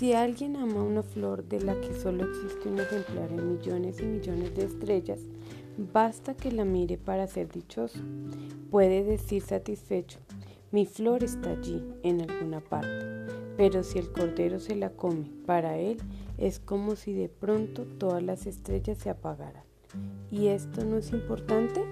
Si alguien ama una flor de la que solo existe un ejemplar en millones y millones de estrellas, basta que la mire para ser dichoso. Puede decir satisfecho, mi flor está allí, en alguna parte. Pero si el cordero se la come, para él es como si de pronto todas las estrellas se apagaran. ¿Y esto no es importante?